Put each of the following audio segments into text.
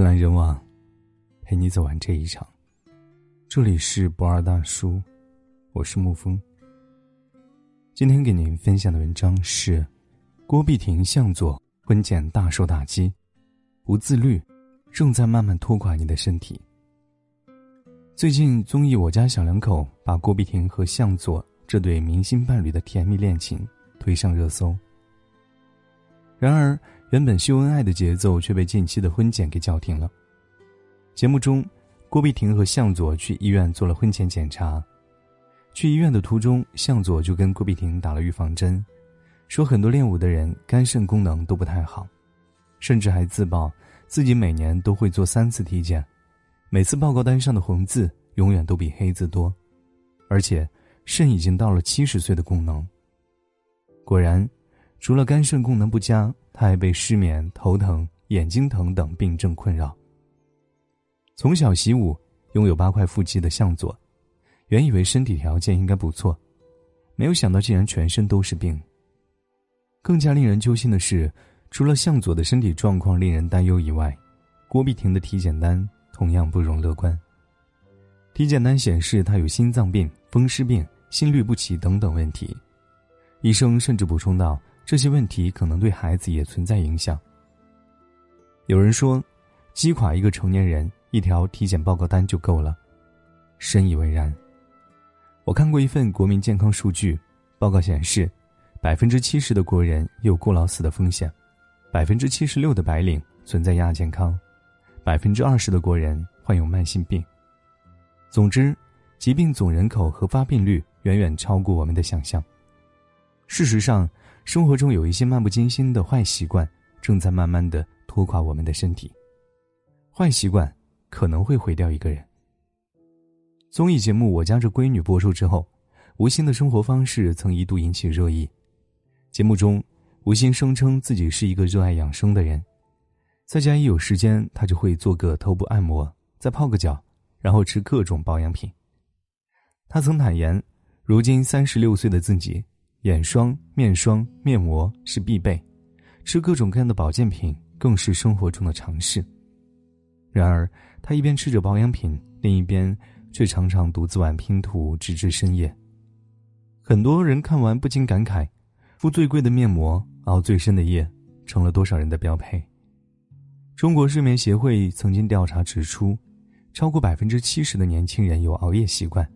人来人往，陪你走完这一场。这里是不二大叔，我是沐风。今天给您分享的文章是：郭碧婷向佐婚前大受打击，不自律，正在慢慢拖垮你的身体。最近综艺《我家小两口》把郭碧婷和向佐这对明星伴侣的甜蜜恋情推上热搜。然而，原本秀恩爱的节奏却被近期的婚检给叫停了。节目中，郭碧婷和向佐去医院做了婚前检查。去医院的途中，向佐就跟郭碧婷打了预防针，说很多练武的人肝肾功能都不太好，甚至还自曝自己每年都会做三次体检。每次报告单上的红字永远都比黑字多，而且肾已经到了七十岁的功能。果然，除了肝肾功能不佳，他还被失眠、头疼、眼睛疼等病症困扰。从小习武、拥有八块腹肌的向佐，原以为身体条件应该不错，没有想到竟然全身都是病。更加令人揪心的是，除了向佐的身体状况令人担忧以外，郭碧婷的体检单。同样不容乐观。体检单显示他有心脏病、风湿病、心律不齐等等问题，医生甚至补充道这些问题可能对孩子也存在影响。有人说，击垮一个成年人，一条体检报告单就够了，深以为然。我看过一份国民健康数据报告，显示，百分之七十的国人有过劳死的风险，百分之七十六的白领存在亚健康。百分之二十的国人患有慢性病。总之，疾病总人口和发病率远远超过我们的想象。事实上，生活中有一些漫不经心的坏习惯，正在慢慢的拖垮我们的身体。坏习惯可能会毁掉一个人。综艺节目《我家这闺女》播出之后，吴昕的生活方式曾一度引起热议。节目中，吴昕声称自己是一个热爱养生的人。在家一有时间，他就会做个头部按摩，再泡个脚，然后吃各种保养品。他曾坦言，如今三十六岁的自己，眼霜、面霜、面膜是必备，吃各种各样的保健品更是生活中的常事。然而，他一边吃着保养品，另一边却常常独自玩拼图，直至深夜。很多人看完不禁感慨：敷最贵的面膜，熬最深的夜，成了多少人的标配。中国睡眠协会曾经调查指出，超过百分之七十的年轻人有熬夜习惯，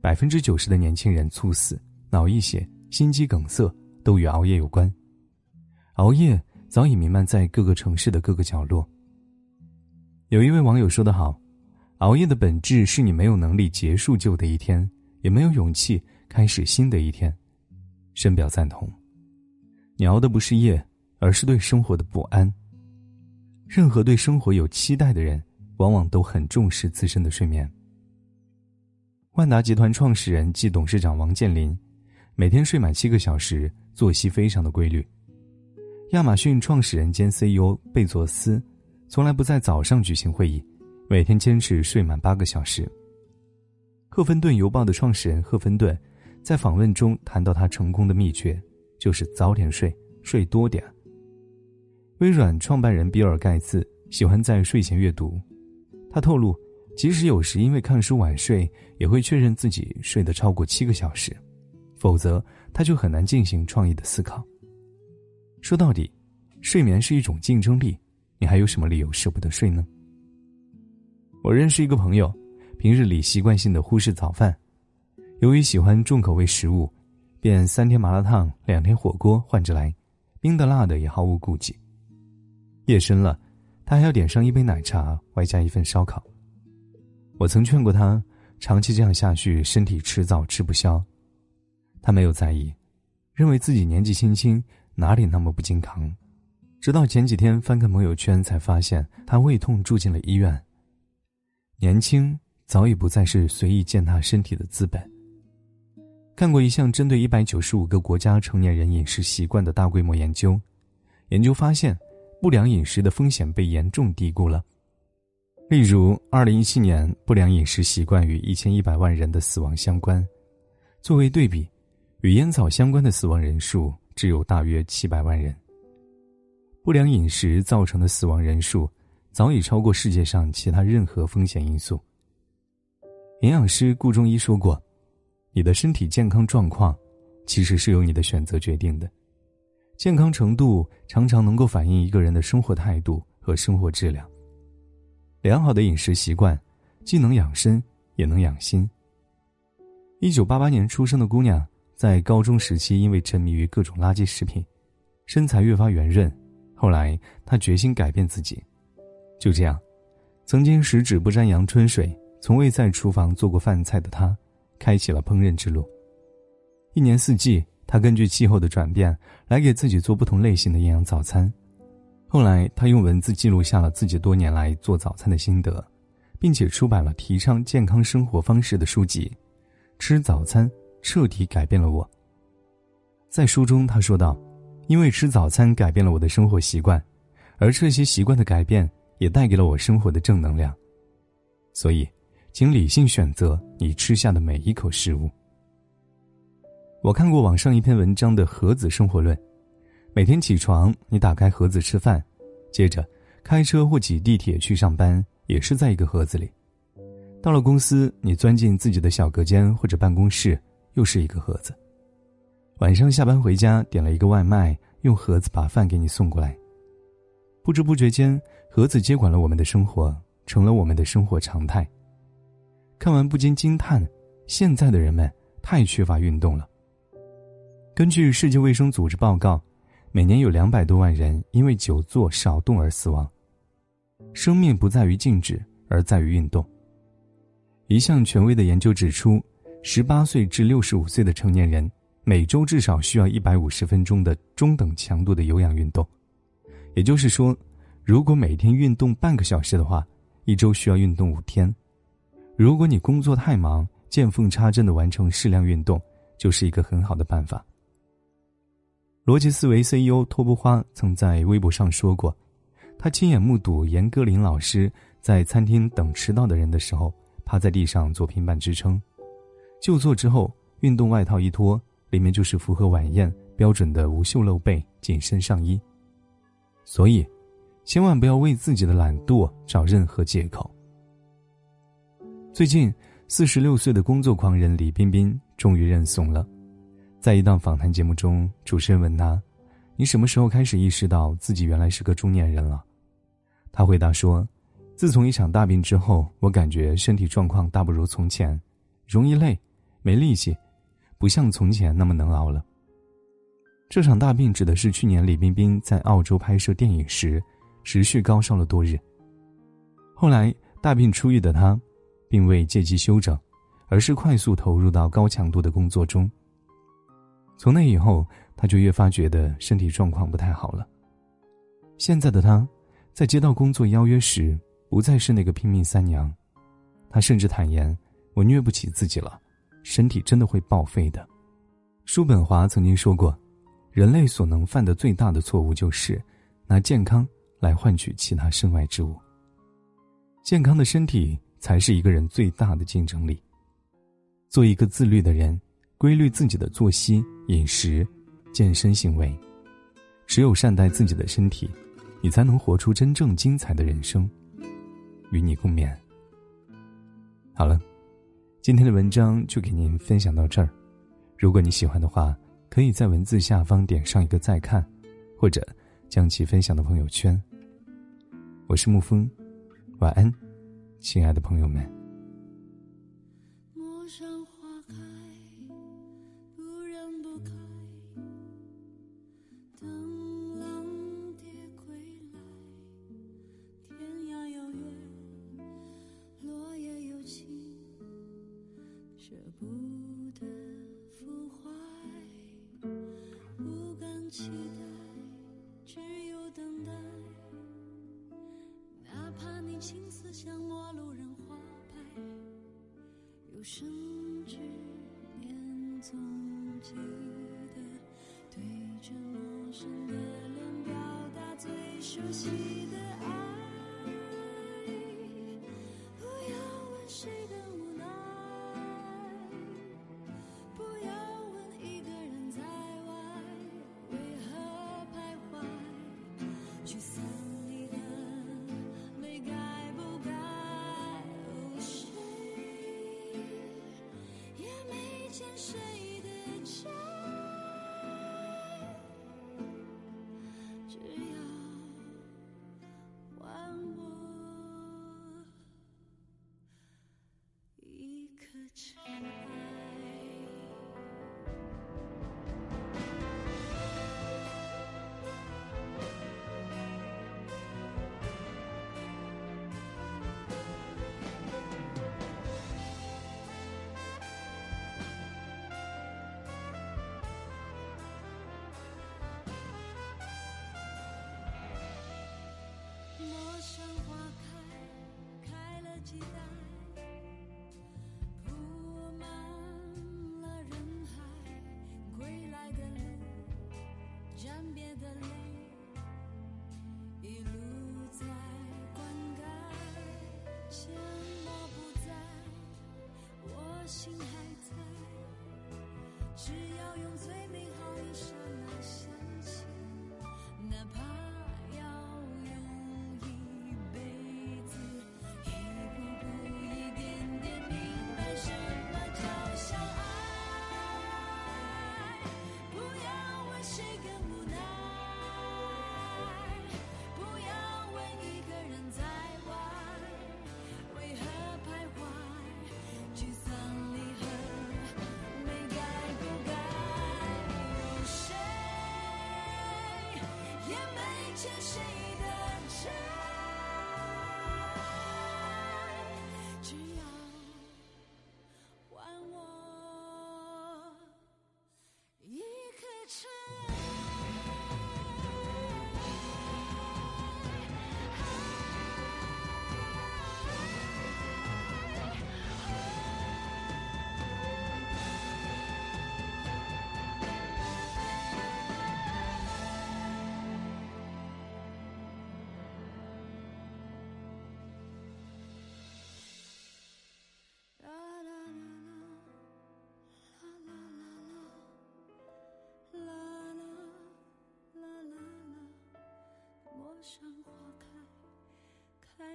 百分之九十的年轻人猝死、脑溢血、心肌梗塞都与熬夜有关。熬夜早已弥漫在各个城市的各个角落。有一位网友说得好：“熬夜的本质是你没有能力结束旧的一天，也没有勇气开始新的一天。”深表赞同。你熬的不是夜，而是对生活的不安。任何对生活有期待的人，往往都很重视自身的睡眠。万达集团创始人暨董事长王健林，每天睡满七个小时，作息非常的规律。亚马逊创始人兼 CEO 贝佐斯，从来不在早上举行会议，每天坚持睡满八个小时。赫芬顿邮报的创始人赫芬顿，在访问中谈到他成功的秘诀，就是早点睡，睡多点。微软创办人比尔·盖茨喜欢在睡前阅读，他透露，即使有时因为看书晚睡，也会确认自己睡得超过七个小时，否则他就很难进行创意的思考。说到底，睡眠是一种竞争力，你还有什么理由舍不得睡呢？我认识一个朋友，平日里习惯性的忽视早饭，由于喜欢重口味食物，便三天麻辣烫、两天火锅换着来，冰的辣的也毫无顾忌。夜深了，他还要点上一杯奶茶，外加一份烧烤。我曾劝过他，长期这样下去，身体迟早吃不消。他没有在意，认为自己年纪轻轻，哪里那么不经扛。直到前几天翻看朋友圈，才发现他胃痛住进了医院。年轻早已不再是随意践踏身体的资本。看过一项针对一百九十五个国家成年人饮食习惯的大规模研究，研究发现。不良饮食的风险被严重低估了。例如，二零一七年不良饮食习惯与一千一百万人的死亡相关。作为对比，与烟草相关的死亡人数只有大约七百万人。不良饮食造成的死亡人数早已超过世界上其他任何风险因素。营养师顾中医说过：“你的身体健康状况，其实是由你的选择决定的。健康程度常常能够反映一个人的生活态度和生活质量。良好的饮食习惯，既能养身，也能养心。”一九八八年出生的姑娘，在高中时期因为沉迷于各种垃圾食品，身材越发圆润。后来，他决心改变自己。就这样，曾经十指不沾阳春水。从未在厨房做过饭菜的他，开启了烹饪之路。一年四季，他根据气候的转变来给自己做不同类型的营养早餐。后来，他用文字记录下了自己多年来做早餐的心得，并且出版了提倡健康生活方式的书籍。吃早餐彻底改变了我。在书中，他说道：“因为吃早餐改变了我的生活习惯，而这些习惯的改变也带给了我生活的正能量。所以。”请理性选择你吃下的每一口食物。我看过网上一篇文章的盒子生活论：每天起床，你打开盒子吃饭，接着开车或挤地铁去上班，也是在一个盒子里。到了公司，你钻进自己的小隔间或者办公室，又是一个盒子。晚上下班回家，点了一个外卖，用盒子把饭给你送过来。不知不觉间，盒子接管了我们的生活，成了我们的生活常态。看完不禁惊叹：现在的人们太缺乏运动了。根据世界卫生组织报告，每年有两百多万人因为久坐少动而死亡。生命不在于静止，而在于运动。一项权威的研究指出，十八岁至六十五岁的成年人每周至少需要一百五十分钟的中等强度的有氧运动。也就是说，如果每天运动半个小时的话，一周需要运动五天。如果你工作太忙，见缝插针的完成适量运动，就是一个很好的办法。逻辑思维 CEO 托布花曾在微博上说过，他亲眼目睹严歌苓老师在餐厅等迟到的人的时候，趴在地上做平板支撑，就坐之后，运动外套一脱，里面就是符合晚宴标准的无袖露背紧身上衣。所以，千万不要为自己的懒惰找任何借口。最近，四十六岁的工作狂人李冰冰终于认怂了。在一档访谈节目中，主持人问他：“你什么时候开始意识到自己原来是个中年人了？”他回答说：“自从一场大病之后，我感觉身体状况大不如从前，容易累，没力气，不像从前那么能熬了。”这场大病指的是去年李冰冰在澳洲拍摄电影时，持续高烧了多日。后来大病初愈的他。并未借机休整，而是快速投入到高强度的工作中。从那以后，他就越发觉得身体状况不太好了。现在的他，在接到工作邀约时，不再是那个拼命三娘。他甚至坦言：“我虐不起自己了，身体真的会报废的。”叔本华曾经说过：“人类所能犯的最大的错误，就是拿健康来换取其他身外之物。健康的身体。”才是一个人最大的竞争力。做一个自律的人，规律自己的作息、饮食、健身行为。只有善待自己的身体，你才能活出真正精彩的人生。与你共勉。好了，今天的文章就给您分享到这儿。如果你喜欢的话，可以在文字下方点上一个再看，或者将其分享到朋友圈。我是沐风，晚安。亲爱的朋友们。舍不得腐坏，不敢期待，只有等待。哪怕你青丝像陌路人花白，有生之年总记得对着陌生的脸表达最熟悉的爱。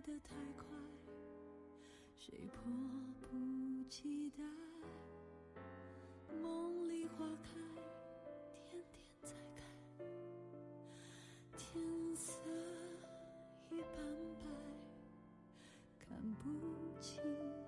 来的太快，谁迫不及待？梦里花开，天天在开，天色已半白，看不清。